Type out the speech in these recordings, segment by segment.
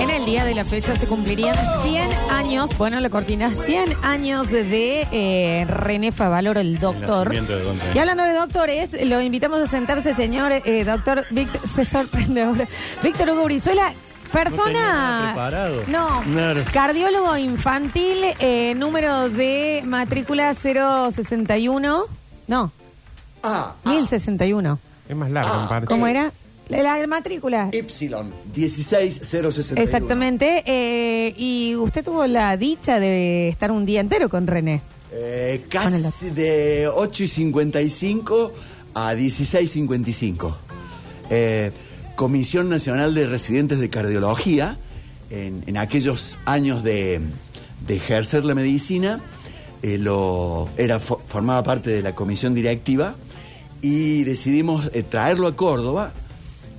En el día de la fecha se cumplirían 100 años, bueno, la cortina, 100 años de eh, René Favaloro, el doctor. nacimiento de don René. Y hablando de doctores, lo invitamos a sentarse, señor eh, doctor Víctor, se sorprende ahora. Víctor Hugo Brizuela, persona. No, cardiólogo infantil, eh, número de matrícula 061. No, Ah, ah, 1061. Es más largo, Ah, me parece. ¿Cómo era? La, la matrícula. Y 16061. Exactamente. eh, y usted tuvo la dicha de estar un día entero con René. Eh, casi de 8 y 55 a 16 y 55. Eh, Comisión Nacional de Residentes de Cardiología, en, en aquellos años de, de ejercer la medicina, eh, lo, era, fo- formaba parte de la comisión directiva y decidimos eh, traerlo a Córdoba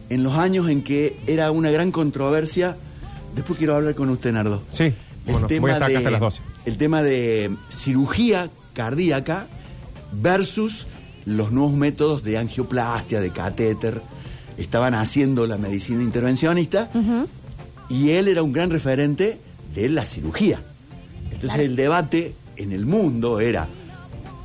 en los años en que era una gran controversia. Después quiero hablar con usted, Nardo. Sí, bueno, voy a estar acá hasta las 12. El tema de cirugía cardíaca versus los nuevos métodos de angioplastia, de catéter. Estaban haciendo la medicina intervencionista y él era un gran referente de la cirugía. Entonces el debate en el mundo era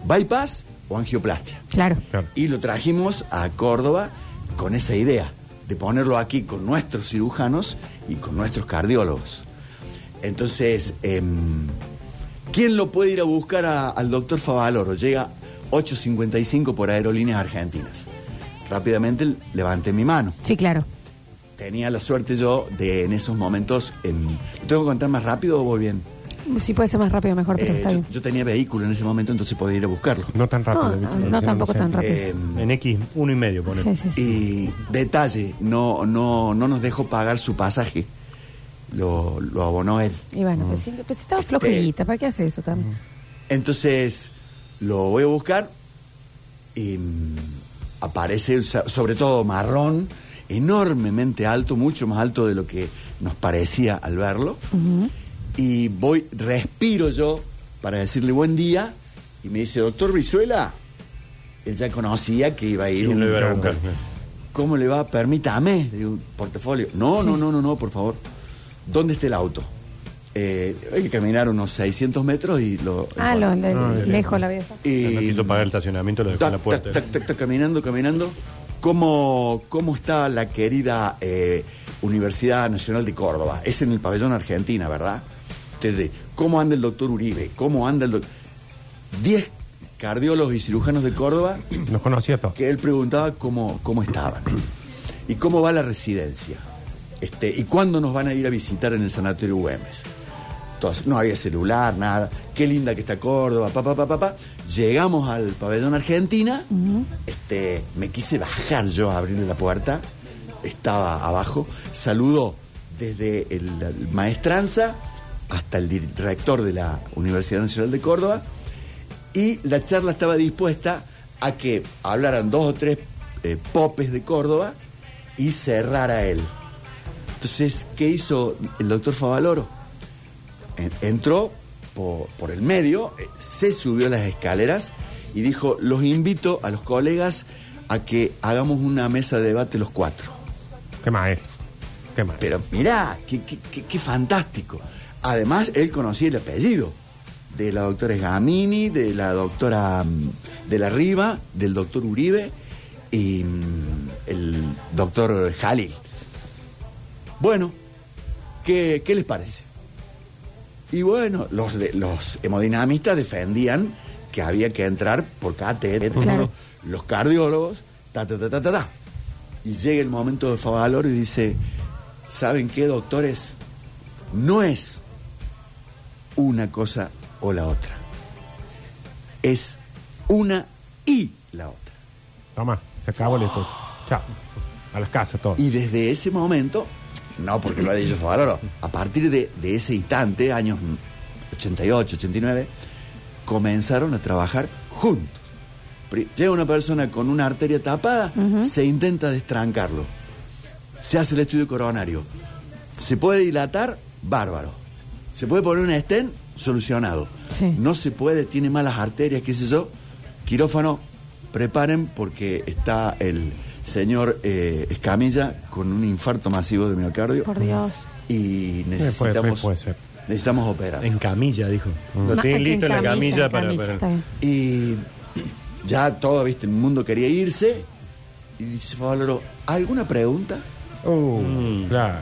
bypass o angioplastia. Claro. Claro. Y lo trajimos a Córdoba con esa idea de ponerlo aquí con nuestros cirujanos y con nuestros cardiólogos. Entonces, em, ¿quién lo puede ir a buscar a- al doctor Favaloro? Llega 8.55 por Aerolíneas Argentinas. Rápidamente levanté mi mano. Sí, claro. Tenía la suerte yo de en esos momentos... ¿lo ¿Tengo que contar más rápido o voy bien? Si puede ser más rápido, mejor, pero Eh, está yo, bien. yo tenía vehículo en ese momento, entonces podía ir a buscarlo. No tan rápido. No, Víctor, no, tampoco sé. tan rápido. Em, En X, uno y medio, pone. Sí, sí, sí. Y detalle, no, no, no nos dejó pagar su pasaje. Lo, lo abonó él. Y bueno, pues, sí, pues estaba Este- flojita. ¿Para qué hace eso también? Entonces lo voy a buscar y mm, aparece, so- sobre todo marrón, enormemente alto, mucho más alto de lo que nos parecía al verlo. Y voy, respiro yo para decirle buen día y me dice, doctor Brizuela, él ya conocía que iba a ir ¿Quién un lo iba a buscar? ¿Cómo le va? Permítame, le digo, un portafolio. No, no, no, no, no, por favor. ¿Dónde está el auto? Eh, hay que caminar unos 600 metros y lo... Ah, lo, le- Ah, lejos la vieja. y- No quiso pagar el estacionamiento, lo dejó en la puerta. tac, tac, tac, tac, caminando, caminando. ¿Cómo, cómo está la querida eh, Universidad Nacional de Córdoba? Es en el pabellón Argentina, ¿verdad? Entonces, ¿cómo anda el doctor Uribe? ¿Cómo anda el doctor...? Diez cardiólogos y cirujanos de Córdoba Los conocía todos. que él preguntaba cómo, cómo estaban y cómo va la residencia este, y cuándo nos van a ir a visitar en el sanatorio Güemes. Entonces, no había celular, nada. Qué linda que está Córdoba, papá, papá, papá. Llegamos al pabellón Argentina. este, me quise bajar yo a abrirle la puerta. Estaba abajo. Saludó desde el, el maestranza hasta el director de la Universidad Nacional de Córdoba y la charla estaba dispuesta a que hablaran dos o tres eh, popes de Córdoba y cerrara él. Entonces, ¿qué hizo el doctor Favaloro? En- Entró por, por el medio, eh, se subió las escaleras y dijo, los invito a los colegas a que hagamos una mesa de debate los cuatro. Qué maestro. Qué maestro. Pero mirá, qué, qué- qué- qué fantástico. Además, él conocía el apellido de la doctora Gamini, de la doctora mm, de la Riva, del doctor Uribe y mm, el doctor Jalil. Bueno, ¿qué, qué les parece? Y bueno, los, de- los hemodinamistas defendían que había que entrar por catéter, Claro. los cardiólogos, ta, ta, ta, ta, ta, ta. Y llega el momento de Favaloro y dice, ¿saben qué, doctores? No es una cosa o la otra. Es una y la otra. Toma, se acabó el esto. Chao. A las casas todos. Y desde ese momento, no porque lo haya dicho Favaloro, a partir de, de ese instante, años 88, 89, comenzaron a trabajar juntos. Llega una persona con una arteria tapada, se intenta destrancarlo. Se hace el estudio coronario. Se puede dilatar, bárbaro. Se puede poner un stent, solucionado. Sí. No se puede, tiene malas arterias, qué sé yo, quirófano, preparen porque está el señor eh, Escamilla con un infarto masivo de miocardio Por Dios. y puede necesitamos, ser, puede ser. necesitamos operar. En camilla, dijo. Lo tienen listo en la camilla, para. camilla, para- está bien. Y ya todo, viste, el mundo quería irse. Y dice Favaloro, ¿alguna pregunta? Uh, Mm. Claro.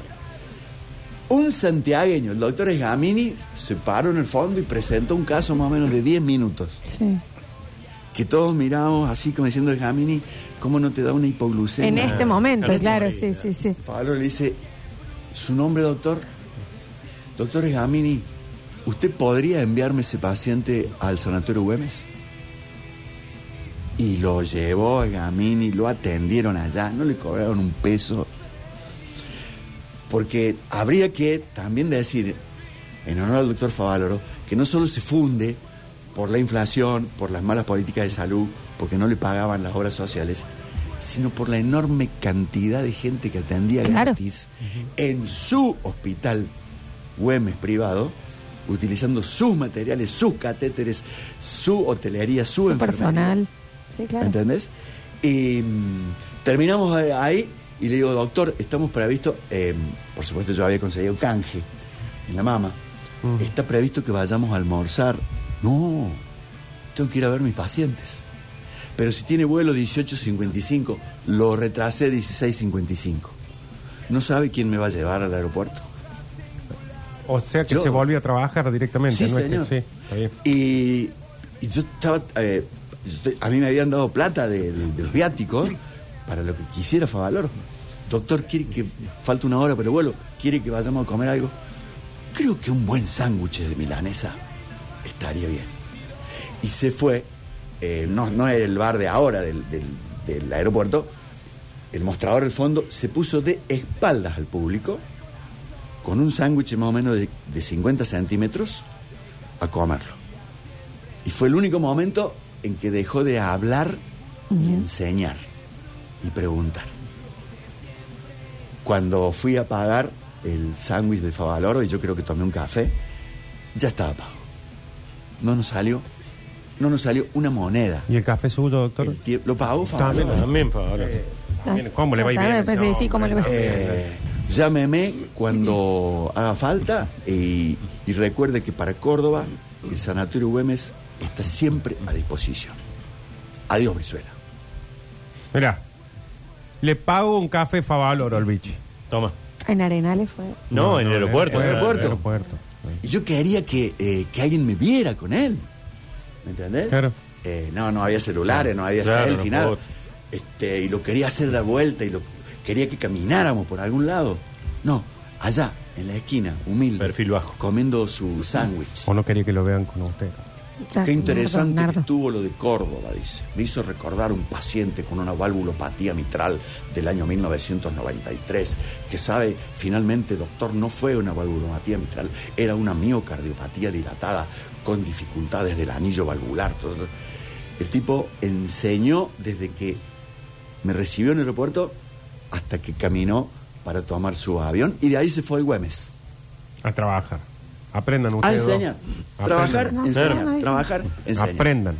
Un santiagueño, el doctor Esgamini, se paró en el fondo y presentó un caso más o menos de 10 minutos. Sí. Que todos miramos así como diciendo Esgamini, ¿cómo no te da una En hipoglucemia? este momento, en este claro, momento. sí, sí, sí. Favaloro le dice, ¿su nombre, doctor? Doctor Esgamini, ¿usted podría enviarme ese paciente al sanatorio Güemes? Y lo llevó a Gamini, lo atendieron allá, no le cobraron un peso. Porque habría que también decir, en honor al doctor Favaloro, que no solo se funde por la inflación, por las malas políticas de salud, porque no le pagaban las obras sociales, sino por la enorme cantidad de gente que atendía Claro. gratis en su hospital Güemes privado, utilizando sus materiales, sus catéteres, su hotelería, su, Su enfermería. personal. Sí, claro. ¿Entendés? Y mm, terminamos ahí y le digo, doctor, estamos previsto, eh, por supuesto yo había conseguido canje en la mama, Mm. está previsto que vayamos a almorzar. No, tengo que ir a ver mis pacientes. Pero si tiene vuelo 18.55, lo retrasé 16.55. ¿No sabe quién me va a llevar al aeropuerto? O sea que Yo- se volvió a trabajar directamente. Sí, ¿no? Señor. sí, está bien. Y, y yo estaba. eh, yo a mí me habían dado plata de, de- de los viáticos para lo que quisiera Favalor. Doctor, quiere que. Falta una hora, pero vuelo. ¿Quiere que vayamos a comer algo? Creo que un buen sándwich de milanesa estaría bien. Y se fue. eh, no, no era el bar de ahora del, del- del aeropuerto. El mostrador al fondo se puso de espaldas al público con un sándwich más o menos de, de 50 centímetros a comerlo. Y fue el único momento en que dejó de hablar y enseñar y preguntar. Cuando fui a pagar el sándwich de Favaloro, y yo creo que tomé un café, ya estaba pago. No nos salió, no nos salió una moneda. ¿Y el café suyo, doctor? El tie- lo pagó También, Favaloro. También, por favor. Bien, ¿Cómo le va a ir Ah, bien? después sí, sí, ¿cómo le va? Eh, llámeme cuando haga falta y, y recuerde que para Córdoba el Sanatorio Güemes está siempre a disposición. Adiós, Brizuela. Mirá, le pago un café Favaloro al bichi. Toma. En Arenales fue. No, en el aeropuerto. en el aeropuerto. aeropuerto. Y yo quería que, eh, que alguien me viera con él. ¿Me entendés? Claro. Eh, no, no había celulares, no había Claro, selfie, no nada. puedo. Este, y lo quería hacer dar vuelta y lo quería que camináramos por algún lado. No, allá, en la esquina, humilde. Perfil bajo. Comiendo su sándwich. O no quería que lo vean con usted. Qué interesante Nardo, que estuvo lo de Córdoba, dice. Me hizo recordar un paciente con una valvulopatía mitral del año 1993, que sabe, finalmente, doctor, no fue una valvulopatía mitral, era una miocardiopatía dilatada con dificultades del anillo valvular. El tipo enseñó desde que me recibió en el aeropuerto hasta que caminó para tomar su avión y de ahí se fue al Güemes. A trabajar. Aprendan A ustedes. dos. enseñar. Aprendan. Trabajar, No, enseñar. Trabajar, enseñar. Aprendan.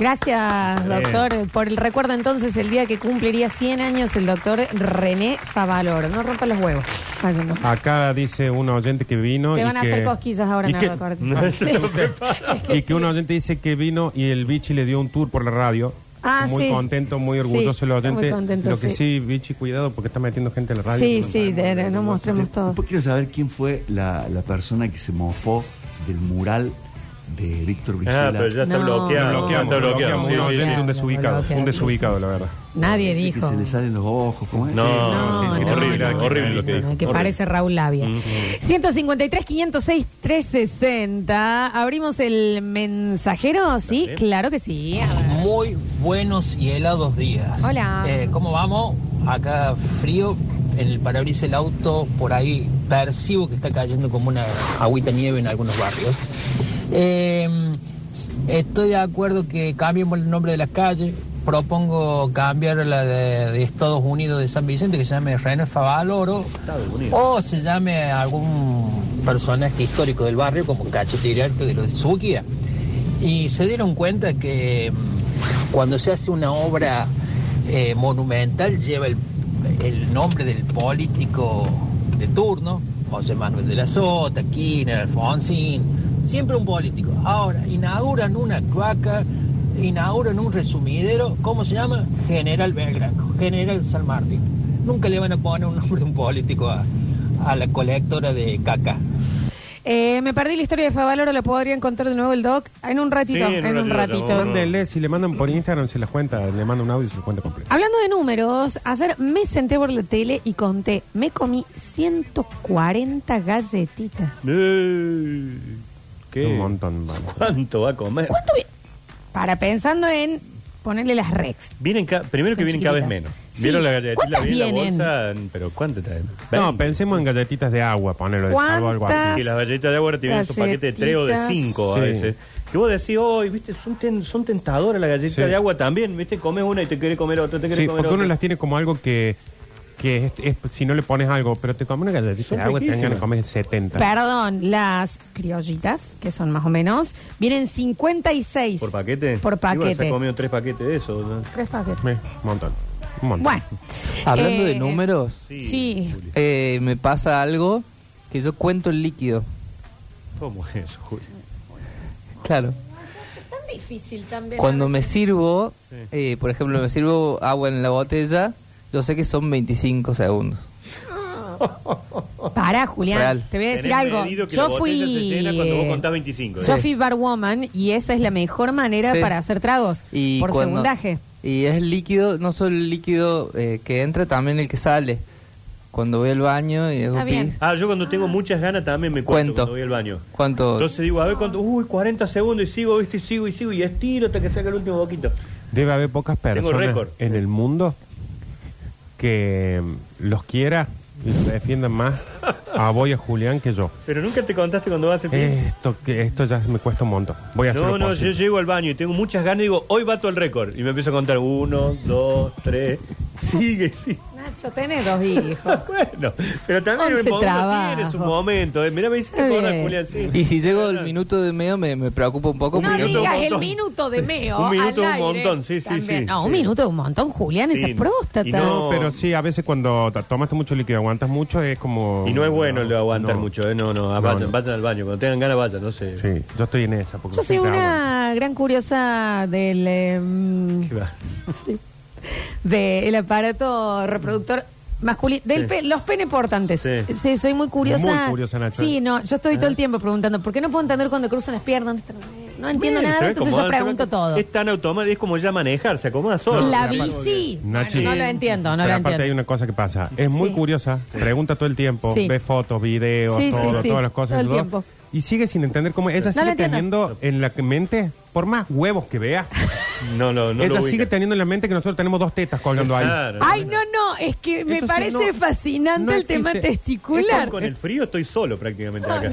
Gracias, Bien. doctor, por el recuerdo entonces el día que cumpliría 100 años el doctor René Favaloro. No rompa los huevos. Acá dice un oyente que vino. Te y van a que- hacer cosquillas ahora, y Nardo, que- acuérdate. Sí. Y que un oyente dice que vino y el bichi le dio un tour por la radio. Ah, muy sí. contento, muy orgulloso Sí, el está muy oyente. contento, Lo que sí. sí, bichi, cuidado porque está metiendo gente en la radio. Sí, sí, de- de- no mostremos todo. Después quiero saber quién fue la, la persona que se mofó del mural de Víctor Ah, Brizuela. pero ya está No. bloqueado. Lo Bloqueamos, está bloqueado. bloqueamos. Sí, un sí, oyente, sí. un desubicado. Un desubicado, la verdad. Nadie Dice dijo. Que se le salen los ojos, ¿cómo es? No, No, sí, no, horrible, no, horrible lo que no, dijo. que horrible. parece Raúl Labia. 153, 506, 360. Abrimos el mensajero, ¿sí? Claro que sí. Muy buenos y helados días. Hola. Eh, ¿Cómo vamos? Acá frío, en el parabrisas del auto, por ahí percibo que está cayendo como una agüita nieve en algunos barrios. Eh, estoy de acuerdo que cambiemos el nombre de las calles. Propongo cambiar la de, de Estados Unidos de San Vicente, que se llame René Favaloro, o se llame algún personaje histórico del barrio, como Cachete Directo de los de Suquía. Y se dieron cuenta que mm, cuando se hace una obra eh, monumental lleva el, el nombre del político de turno, José Manuel de la Sota, Kirchner, Alfonsín, siempre un político. Ahora, inauguran una cloaca, inauguran un resumidero, ¿cómo se llama? General Belgrano, General San Martín. Nunca le van a poner un nombre de un político a, a la colectora de caca. Eh, me perdí la historia de Favaloro, ¿lo podrían contar de nuevo el doc? En un ratito, Sí, en en, un ratito, ratito. si le mandan por Instagram, se las cuenta, le manda un audio y se cuenta completo. Hablando de números, ayer me senté por la tele y conté, me comí 140 galletitas. Eh, ¿Qué? Un montón, vamos. ¿Cuánto va a comer? ¿Cuánto Para pensando en ponerle las Rex. Vienen ca- primero que vienen cada vez chiquititas. menos. Sí. ¿Vieron la galletita? Pero ¿cuánto traen? No, Veinte. pensemos en galletitas de agua, ponerlo de salvo o algo así. Que las galletas de agua ahora tienen esos paquetes de 3 o de Galletitas. 5 Sí. a veces. Que vos decís, hoy, viste, son, ten- son tentadoras las galletitas Sí. de agua también. Viste, comes una y te querés comer otra, te querés Sí, comer porque uno las tiene como algo que, que es, es- si no le pones algo, pero te comes una galletita Son de agua, te dan ganas de riquísimas. comer 70. Perdón, las criollitas, que son más o menos, vienen 56. ¿Por paquete? Por se paquete. ha comido tres paquetes de eso. ¿no? Tres paquetes. Eh, un montón. Un montón. Bueno. Hablando Eh, de números, Sí. Eh, me pasa algo que yo cuento el líquido. ¿Cómo es eso, Julio? Claro. Tan difícil también. Cuando me sirvo, Sí. eh, por ejemplo, me sirvo agua en la botella, yo sé que son 25 segundos. Para, Julián. Real. Te voy a decir Tenés algo. medido que la Yo botella fui. se llena cuando vos contás 25. Yo fui barwoman y esa es la mejor manera Sí. para hacer tragos. Y por cuando- segundaje. Y es líquido, no solo el líquido eh, que entra, también el que sale. Cuando voy al baño y hago Está bien. pis, Ah, yo cuando tengo muchas ganas también me cuento, Cuento. cuando voy al baño. ¿cuánto? Entonces digo, a ver cuánto, uy, 40 segundos y sigo, viste, y sigo y sigo y estiro hasta que saca el último boquito. Debe haber pocas Tengo personas récord. en el mundo que los quiera y se defiendan más a Boy y a Julián que yo. Pero nunca te contaste cuando vas a hacer pis. Esto, que esto ya me cuesta un montón. Voy a hacer No, lo no, yo posible. llego al baño y tengo muchas ganas y digo, hoy bato el récord. Y me empiezo a contar uno, dos, tres. Sigue, sigue. Nacho, tenés dos hijos. Bueno, pero también Once el trabajos. tiene su momento. Eh. Mira, me hiciste Está bien. Julián, sí. Y si llego al minuto de medio me, me preocupa un poco. No porque- digas un el montón. minuto de meo. Un minuto al un aire. montón, sí, sí, También. sí, No, un sí. minuto de un montón, Julián, esa próstata. Y No, No. pero sí, a veces cuando t- tomaste mucho líquido, aguantas mucho, es como... Y no es bueno lo de aguantar no. mucho, ¿eh? No, no, vayan, no. vayan al baño. Cuando tengan ganas, vayan, no sé. Sí, yo estoy en esa. Porque Yo soy siempre una gran curiosa del em, ¿Qué va? del aparato reproductor masculino, del Sí. pe- los pene portantes. Sí. Sí. soy muy curiosa. Muy curiosa, Nacho. Sí, no, yo estoy todo el tiempo preguntando, ¿por qué no puedo entender cuando cruzan las piernas? No entiendo Bien, se nada, entonces yo se pregunto todo. Es tan automático, es como ya manejar, se acomoda solo. La Pero bici. Nachi, Bueno, no lo entiendo, no pero lo aparte entiendo. hay una cosa que pasa. Es muy Sí. curiosa, pregunta todo el tiempo, Sí. ve fotos, videos, Sí, sí, todo, sí, todas las cosas. todo el todo, tiempo. Y sigue sin entender cómo ella sigue entiendo. teniendo en la mente, por más huevos que vea, No, no, no ella lo sigue ubica. teniendo en la mente que nosotros tenemos dos tetas colgando ahí. Claro. Ay, no, no, es que me Entonces, parece no- fascinante no el tema existe- testicular. Con, con el frío estoy solo prácticamente acá.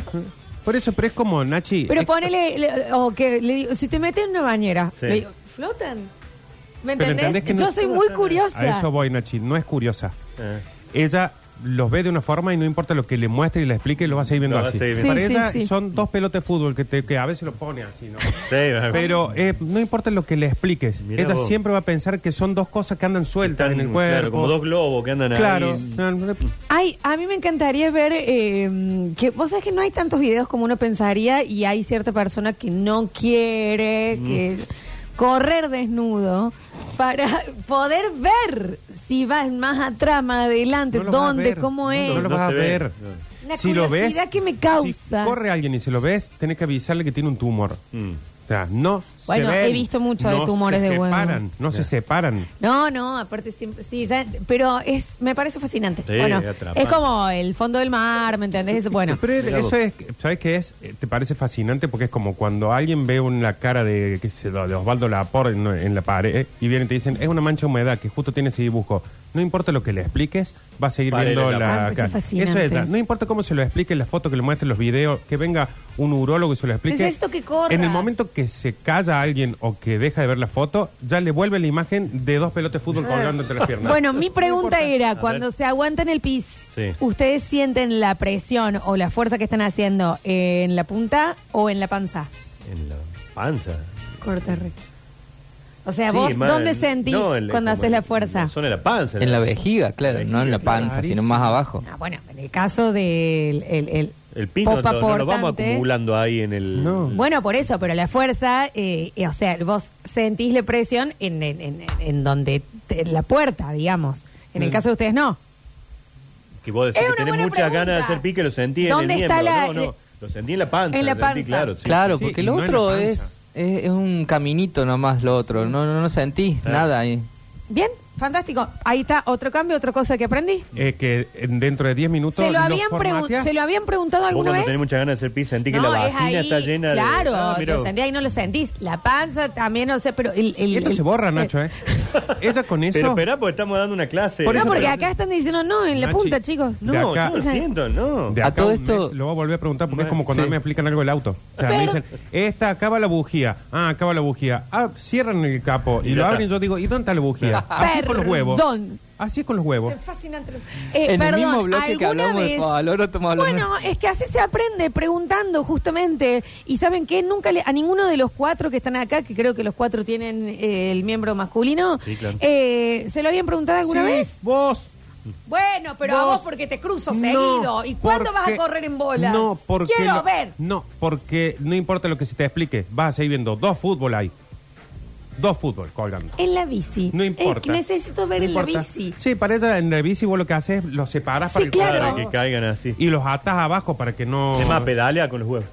Por eso, pero es como, Nachi... Pero es- ponele, le- o que le digo, si te metes en una bañera, Sí. le digo, ¿flotan? ¿Me Pero entendés? entendés que Yo no- soy muy curiosa. A eso voy, Nachi, no es curiosa. Eh. Ella los ve de una forma y no importa lo que le muestre y le explique, lo va a seguir viendo Lo va a así. seguir viendo. Para Sí, ella sí, sí. son dos pelotas de fútbol que, te- que a veces lo pone así, ¿no? Sí, Pero eh, no importa lo que le expliques, Mirá ella vos. siempre va a pensar que son dos cosas que andan sueltas Están, en el cuerpo. Claro, como dos globos que andan Claro. ahí. Ay, a mí me encantaría ver eh, que vos sabés que no hay tantos videos como uno pensaría y hay cierta persona que no quiere Mm. que correr desnudo para poder ver si vas más atrás, más adelante, No lo vas a dónde, ver. cómo es. No lo No vas a se ve. ver. Una Si lo ves, curiosidad que me causa. Si corre alguien y se lo ves, tenés que avisarle que tiene un tumor. Mm. O sea, no Bueno, ven, he visto mucho de tumores se de huevo. separan, No se separan. No, no, aparte siempre, sí, ya, pero es, me parece fascinante. Sí, bueno, atrapante. es como el fondo del mar, ¿me entendés? Eso, bueno. Pero eso es, ¿sabes qué es? Eh, Te parece fascinante porque es como cuando alguien ve una cara de, qué sé yo, de Osvaldo Lapor en, en la pared y vienen y te dicen, es una mancha de humedad que justo tiene ese dibujo. No importa lo que le expliques, va a seguir Vale, viendo la- la, Ah, cara. es. Eso es, no importa cómo se lo explique, la foto que le muestre, los videos, que venga un urólogo y se lo explique. Necesito que corras. En el momento que se calla alguien o que deja de ver la foto, ya le vuelve la imagen de dos pelotas de fútbol colgando entre las piernas. Bueno, mi pregunta era, A cuando se aguantan el pis, Sí. ¿ustedes sienten la presión o la fuerza que están haciendo en la punta o en la panza? En la panza. Corta, Rex. O sea, Sí, vos, más ¿dónde en- sentís no, en la- cuando como haces la en fuerza? zona de la panza. En la vejiga, claro, no en la panza, sino más abajo. Ah, bueno, en el caso del el, el, El pino popa no, no lo vamos portante- acumulando ahí en el... No. Bueno, por eso, pero la fuerza, eh, eh, o sea, vos sentís la presión en, en, en, en donde, te- en la puerta, digamos. En el Mm. caso de ustedes, no. Que vos decís Es que una tenés buena muchas ganas de hacer pique, lo sentí en ¿Dónde el está miembro. la- no, no, le- lo sentí en la panza. En la lo sentí, panza. claro, sí. Claro, Sí, porque y lo no en otro panza. es, es, es un caminito nomás, lo otro. No, no, no sentís Claro. nada ahí. Bien, fantástico. Ahí está otro cambio, otra cosa que aprendí. Eh, que en- dentro de 10 minutos ¿Se lo, habían pregun-. ¿Se lo habían preguntado Vos alguna cuando vez? tenés muchas ganas de hacer pis, sentí que la es vagina ahí, está llena claro, de... Ah, mirá lo vos. sentí ahí, no lo sentís. La panza también, no sé, pero el... el- Esto el- se borra, Nacho, ¿eh? Ella con eso... Pero esperá, porque estamos dando una clase. Por No, eso, porque pero- acá están diciendo no, en la Nachi, punta, chicos. No, de acá- yo lo siento, no. De A acá todo un esto- mes lo voy a volver a preguntar porque es como cuando sí. me explican algo del auto. O sea, Pero- me dicen, esta acaba la bujía. Ah, acaba la bujía. Ah, cierran el capo y, Y ya lo está. abren. Yo digo, ¿y dónde está la bujía? Así con los huevos. Perdón. Así con los huevos. Es fascinante. Eh, En el perdón, mismo bloque que ¿alguna hablamos de vez- de- Bueno, es que así se aprende, preguntando justamente. Y ¿saben qué? Nunca le, a ninguno de los cuatro que están acá, que creo que los cuatro tienen eh, el miembro masculino, Sí, claro. eh, ¿se lo habían preguntado alguna Sí, vez? Vos. Bueno, pero a Vos- vos porque te cruzo No, seguido. ¿Y cuándo vas a correr en bolas? No, porque. Quiero ver. No, porque no importa lo que se te explique. Vas a seguir viendo dos fútbol ahí. Dos fútbol colgando. En la bici. No importa. que necesito ver No en la importa. bici. Sí, para ella en la bici vos lo que haces es los separas Sí, para que claro. Para que caigan así. Y los atas abajo para que no. Es más, pedalea con los huevos.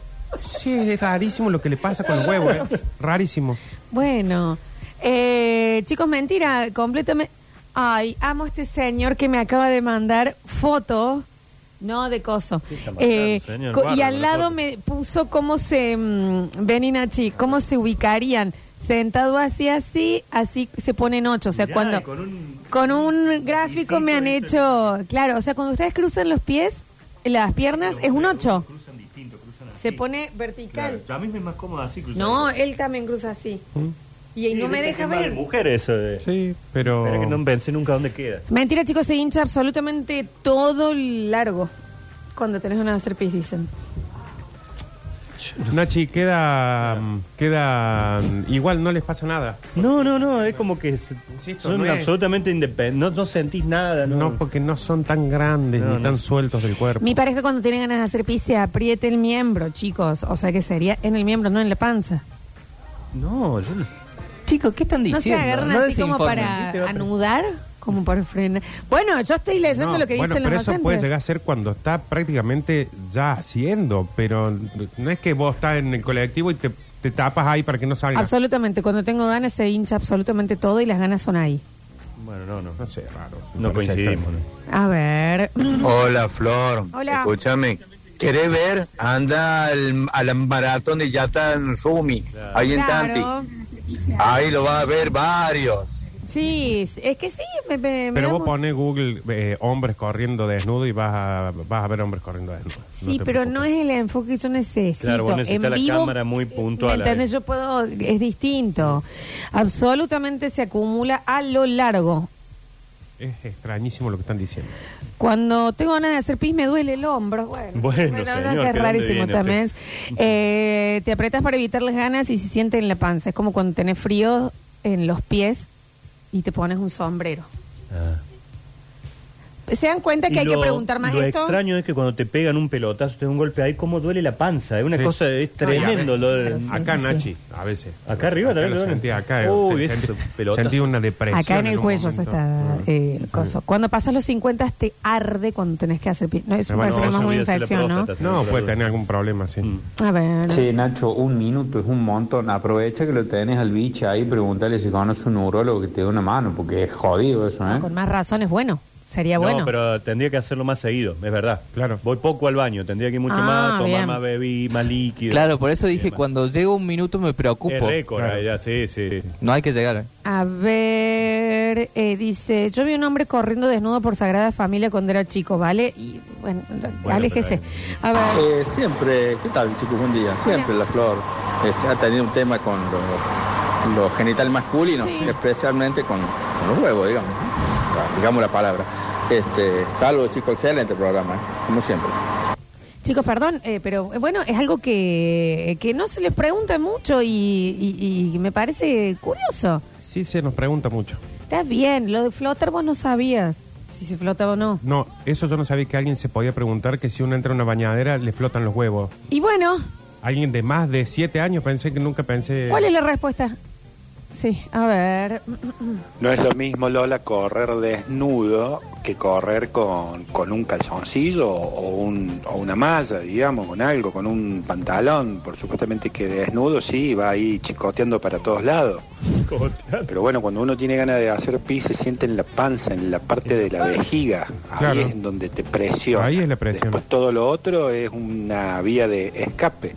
Sí, es rarísimo lo que le pasa con los huevos, ¿eh? Rarísimo. Bueno, eh, chicos, mentira, completamente. Ay, amo a este señor que me acaba de mandar foto, no de coso. está mandando, Eh, señor? co- y al la lado foto. me puso cómo se, mm, ven y Nachi, cómo se ubicarían. Sentado así, así, así se ponen ocho. O sea, Mirá, cuando con un- con un gráfico me han hecho, claro, o sea, cuando ustedes cruzan los pies, las piernas, es un ocho. Cruzan distinto, cruzan así. Se pone vertical. Claro, a mí me es más cómodo así cruzar. No, él también cruza así. Y, Sí, no me dicen deja más de ver. mujer eso de... Sí, pero. Espera que no pensé nunca dónde queda. Mentira, chicos, se hincha absolutamente todo largo. Cuando tenés ganas de hacer Nachi, queda. Queda. Igual no les pasa nada. No, no, no, es como que se- Insisto, son no es- absolutamente independientes. No, no sentís nada, ¿no? No, porque no son tan grandes No, ni no. tan sueltos del cuerpo. Mi pareja cuando tiene ganas de hacer pis se aprieta el miembro, chicos. O sea que sería en el miembro, no en la panza. No, yo no- Chicos, ¿qué están No se diciendo? agarran No así como desinformen. para anudar, como para frenar. Bueno, yo estoy leyendo No, lo que bueno, dicen pero los eso oyentes. puede llegar a ser cuando está prácticamente ya haciendo, pero no es que vos estás en el colectivo y te, te tapas ahí para que no salga. Absolutamente, cuando tengo ganas se hincha absolutamente todo y las ganas son ahí. Bueno, no, no. No sé, raro. Me No parece coincidimos. A ver. Hola, Flor. Hola. Escúchame. ¿Querés ver? Anda al, a la maratón de Yata en Sumi, ahí en Tanti. Ahí lo vas a ver varios. Sí, es que sí, me, me- me Pero da vos mu- pones Google eh, hombres corriendo desnudo y vas a, vas a ver hombres corriendo desnudos. Sí, pero no es el enfoque que yo necesito. Claro, vos necesitas en la vivo, cámara muy puntual ¿Me entendés? ahí. Yo puedo, es distinto. Absolutamente se acumula a lo largo. Es extrañísimo lo que están diciendo. Cuando tengo ganas de hacer pis me duele el hombro. Bueno, Bueno, no, señor, no, ¿que es dónde rarísimo viene también. Eh, te apretas para evitar las ganas y se siente en la panza. Es como cuando tenés frío en los pies y te pones un sombrero. Ah. ¿Se dan cuenta que Y hay que lo- preguntar más lo esto? extraño es que cuando te pegan un pelotazo, te da un golpe ahí, cómo duele la panza. Es una Sí. cosa, es tremendo. lo de- Sí, Acá, sí, sí. Nachi, a veces. Acá arriba acá también lo sentí, acá. Uy, sentí, una depresión. Acá en el cuello se momento. está eh, el coso. Cuando pasas los 50 te arde cuando tenés que hacer pis. No, eso puede ser más una infección, ¿no? No, puede tener algún problema, sí. Mm. A ver. Che, Nacho, un minuto es un montón. Aprovecha que lo tenés al bicho ahí, pregúntale si conoce un neurólogo que te dé una mano, porque es jodido eso, ¿eh? Con más razones, bueno. Sería No, bueno. pero tendría que hacerlo más seguido, es verdad. Claro. Voy poco al baño, tendría que ir mucho Ah, más, tomar bien. más bebí, más líquido. Claro, por eso dije, cuando llega un minuto me Es preocupo. récord, Claro. ahí ya, sí, sí. No hay que llegar. ¿eh? A ver, eh, dice, yo vi un hombre corriendo desnudo por Sagrada Familia cuando era chico, ¿vale? Y bueno, Bueno, aléjese. pero A ver, Eh, siempre, ¿qué tal chicos? Buen día. Siempre la flor este, ha tenido un tema con lo, lo genital masculino, Sí. especialmente con, con los huevos, digamos. Digamos la palabra. Este, salvo chicos, excelente programa, ¿eh? como siempre. chicos, perdón, eh, pero eh, bueno, es algo que, que no se les pregunta mucho y, y- y me parece curioso. Sí, se nos pregunta mucho. Está bien, lo de flotar vos no sabías si se flotaba o no. No, eso yo no sabía que alguien se podía preguntar que si uno entra a una bañadera le flotan los huevos. Y bueno, Alguien de más de siete años pensé que nunca pensé. ¿cuál es la respuesta? Sí, a ver. No es lo mismo, Lola, correr desnudo que correr con, con un calzoncillo o, un, o una malla, digamos, con algo, con un pantalón. Por supuestamente que desnudo sí, va ahí chicoteando para todos lados. Pero bueno, cuando uno tiene ganas de hacer pis, se siente en la panza, en la parte de la vejiga. Ahí Claro. es en donde te presiona. Ahí es la presión. Después todo lo otro es una vía de escape.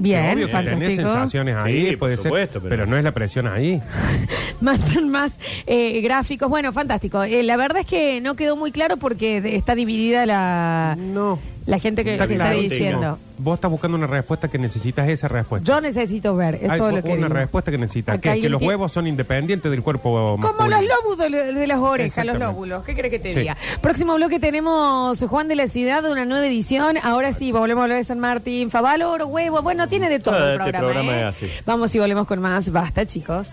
Bien, Obvio que tenés fantástico. sensaciones ahí, Sí, por puede supuesto, ser, pero- pero... no es la presión ahí. Mandan más eh, gráficos. Bueno, fantástico. Eh, la verdad es que no quedó muy claro porque de- está dividida la, No. La gente que, que está claro, diciendo. Vos estás buscando una respuesta que necesitas esa respuesta. Yo necesito ver, es Hay todo lo que una digo. respuesta que necesitas, Acá que, que los tiene- huevos son independientes del cuerpo Como masculino. los lóbulos de, de las orejas, los Exactamente. lóbulos. ¿Qué crees que te Sí. diga? Próximo bloque tenemos Juan de la Ciudad, una nueva edición. Ahora sí, volvemos a hablar de San Martín, Favaloro, huevo. Bueno, tiene de todo Ah, el este programa. programa ¿eh? es así. Vamos y volvemos con más. Basta, chicos.